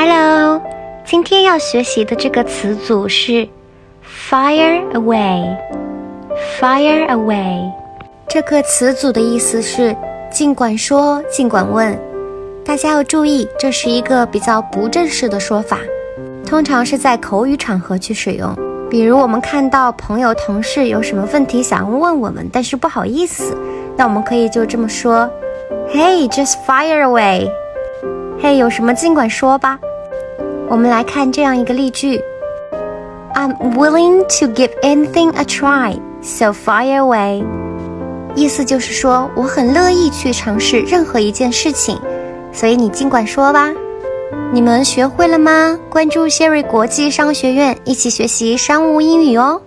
Hello，今天要学习的这个词组是 fire away。fire away 这个词组的意思是尽管说，尽管问。大家要注意，这是一个比较不正式的说法，通常是在口语场合去使用。比如我们看到朋友、同事有什么问题想要问我们，但是不好意思，那我们可以就这么说：“Hey，just fire away。”嘿，有什么尽管说吧。我们来看这样一个例句：“I'm willing to give anything a try, so fire away。”意思就是说，我很乐意去尝试任何一件事情。所以你尽管说吧，你们学会了吗？关注谢瑞国际商学院，一起学习商务英语哦。